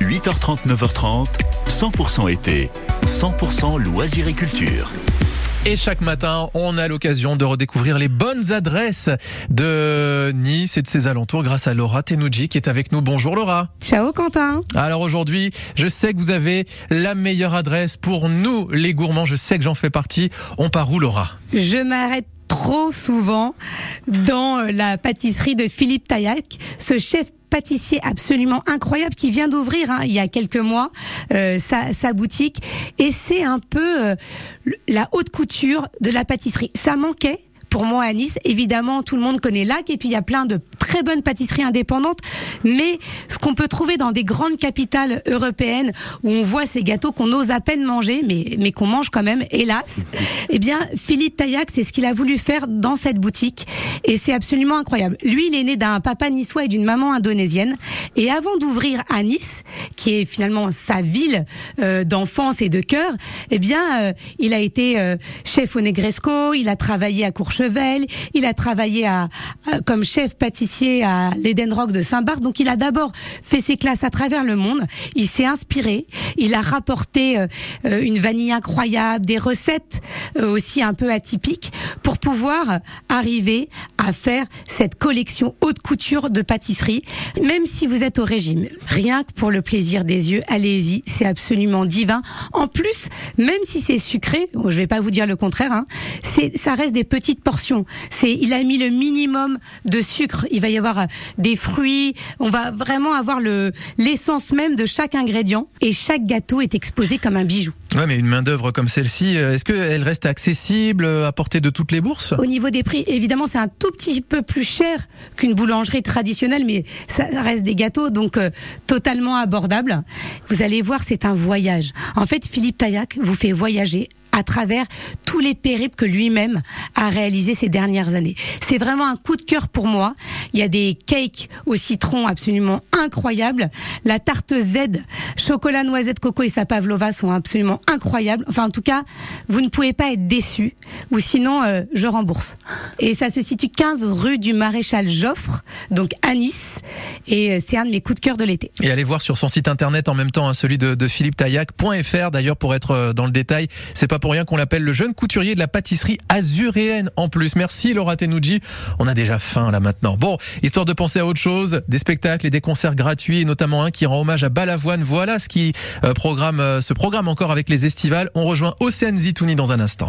8h30, 9h30, 100% été, 100% loisirs et culture. Et chaque matin, on a l'occasion de redécouvrir les bonnes adresses de Nice et de ses alentours grâce à Laura Tenouji qui est avec nous. Bonjour Laura. Ciao Quentin. Alors aujourd'hui, je sais que vous avez la meilleure adresse pour nous les gourmands. Je sais que j'en fais partie. On part où Laura? Je m'arrête trop souvent dans la pâtisserie de Philippe Taillac, ce chef pâtissier absolument incroyable qui vient d'ouvrir hein, il y a quelques mois euh, sa, sa, boutique et c'est un peu euh, la haute couture de la pâtisserie. Ça manquait pour moi à Nice. Évidemment, tout le monde connaît Lac et puis il y a plein de très bonnes pâtisseries indépendantes. Mais ce qu'on peut trouver dans des grandes capitales européennes où on voit ces gâteaux qu'on ose à peine manger, mais, mais qu'on mange quand même, hélas, eh bien, Philippe Taillac, c'est ce qu'il a voulu faire dans cette boutique. Et c'est absolument incroyable. Lui, il est né d'un papa niçois et d'une maman indonésienne. Et avant d'ouvrir à Nice, qui est finalement sa ville euh, d'enfance et de cœur, eh bien, euh, il a été euh, chef au Negresco, il a travaillé à Courchevel, il a travaillé comme chef pâtissier à l'Eden Rock de Saint-Barth. Donc il a d'abord fait ses classes à travers le monde. Il s'est inspiré. Il a rapporté euh, euh, une vanille incroyable, des recettes euh, aussi un peu atypiques pour pouvoir arriver à faire cette collection haute couture de pâtisserie. Même si vous êtes au régime, rien que pour le plaisir des yeux, allez-y, c'est absolument divin. En plus, même si c'est sucré, je vais pas vous dire le contraire, hein, ça reste des petites portions. C'est, il a mis le minimum de sucre. Il va y avoir des fruits. On va vraiment avoir le l'essence même de chaque ingrédient et chaque gâteau est exposé comme un bijou. Ouais, mais une main d'œuvre comme celle-ci, euh, est-ce qu'elle reste accessible euh, à portée de toutes les bourses? Au niveau des prix, évidemment, c'est un tout petit peu plus cher qu'une boulangerie traditionnelle, mais ça reste des gâteaux, donc euh, totalement abordables. Vous allez voir, c'est un voyage. En fait, Philippe Taillac vous fait voyager à travers tous les périples que lui-même a réalisé ces dernières années. C'est vraiment un coup de cœur pour moi. Il y a des cakes au citron absolument incroyables. La tarte Z, chocolat, noisette, coco et sa pavlova sont absolument incroyables. Enfin, en tout cas, vous ne pouvez pas être déçu ou sinon, euh, je rembourse. Et ça se situe 15 rue du Maréchal Joffre, donc à Nice. Et euh, c'est un de mes coups de cœur de l'été. Et allez voir sur son site internet en même temps, hein, celui de, de philippetaillac.fr d'ailleurs pour être euh, dans le détail. C'est pas pour rien qu'on l'appelle le jeune couturier de la pâtisserie azuréenne en plus. Merci Laura Tenouji. On a déjà faim là maintenant. Bon, histoire de penser à autre chose, des spectacles et des concerts gratuits, notamment un qui rend hommage à Balavoine. Voilà ce qui euh, programme, ce programme encore avec les estivales. On rejoint Océane Zitouni dans un instant.